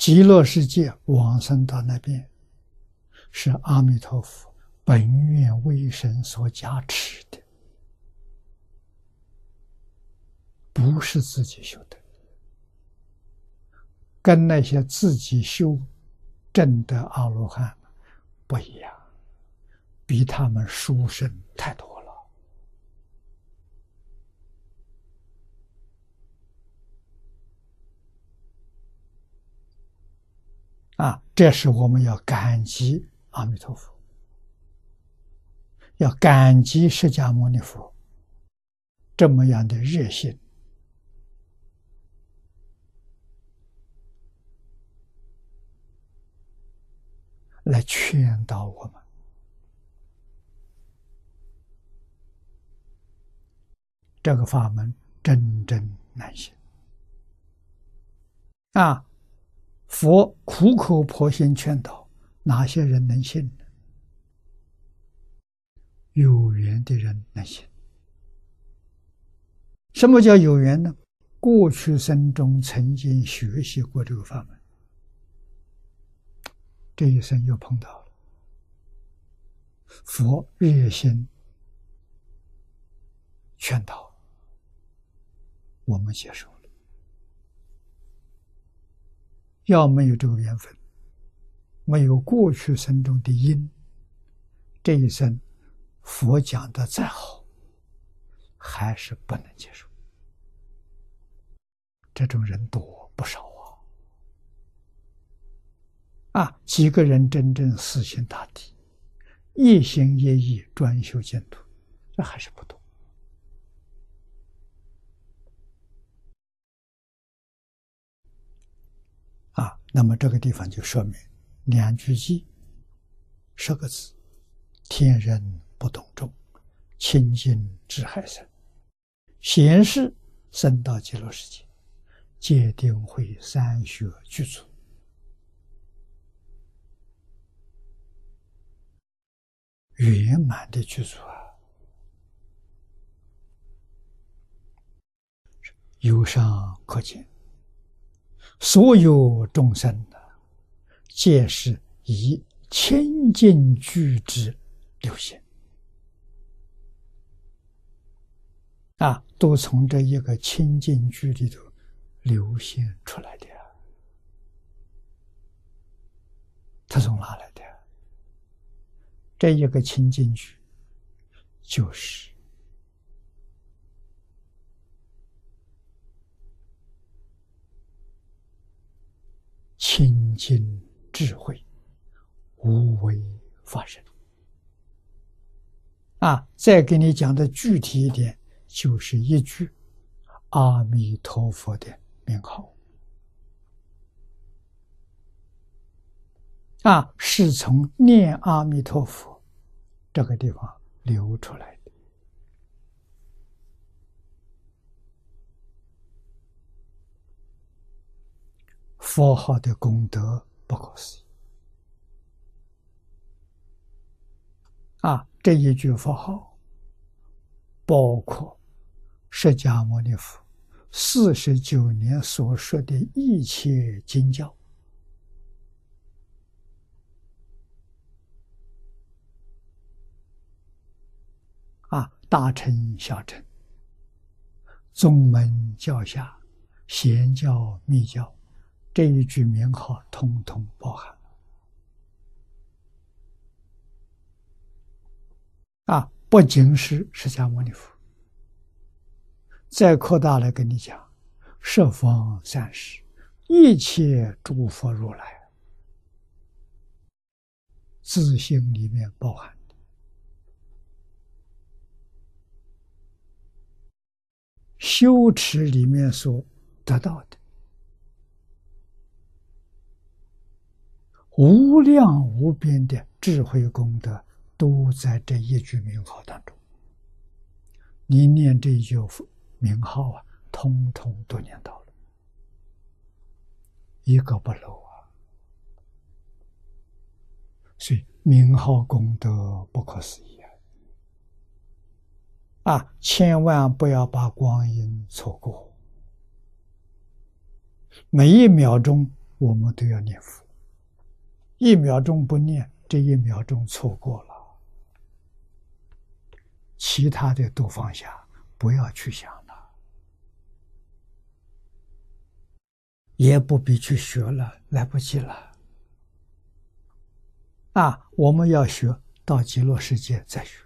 极乐世界往生到那边，是阿弥陀佛本愿威神所加持的，不是自己修的，跟那些自己修证的阿罗汉不一样，比他们殊胜太多。啊，这是我们要感激阿弥陀佛，要感激释迦牟尼佛这么样的热心，来劝导我们。这个法门真正难行啊！佛苦口婆心劝导，哪些人能信呢？有缘的人能信。什么叫有缘呢？过去生中曾经学习过这个法门，这一生又碰到了，佛热心劝导，我们接受。要没有这个缘分，没有过去生中的因，这一生佛讲的再好，还是不能接受。这种人多不少啊！啊，几个人真正死心塌地，一心一意专修净土，这还是不多。那么这个地方就说明两句记，十个字：天人不动众，清净智海生，贤士生到极乐世界，戒定会三学具足，圆满的具足啊！由上可见。所有众生的，皆是以清净具之流现啊，都从这一个清净具里头流现出来的。他从哪来的？这一个清净具，就是。清净智慧，无为法身。啊，再给你讲的具体一点，就是一句阿弥陀佛的名号。啊，是从念阿弥陀佛这个地方流出来的。佛号的功德不可思议啊！这一句佛号，包括释迦牟尼佛四十九年所说的一切经教啊，大乘小乘、宗门教下、贤教密教。这一句名号，通通包含啊！不仅是释迦牟尼佛，再扩大来跟你讲，十方三世一切诸佛如来，自性里面包含的，修持里面所得到的。无量无边的智慧功德都在这一句名号当中。你念这一句名号啊，通通都念到了，一个不漏啊。所以名号功德不可思议啊！啊，千万不要把光阴错过，每一秒钟我们都要念佛。一秒钟不念，这一秒钟错过了，其他的都放下，不要去想了，也不必去学了，来不及了。啊，我们要学到极乐世界再学。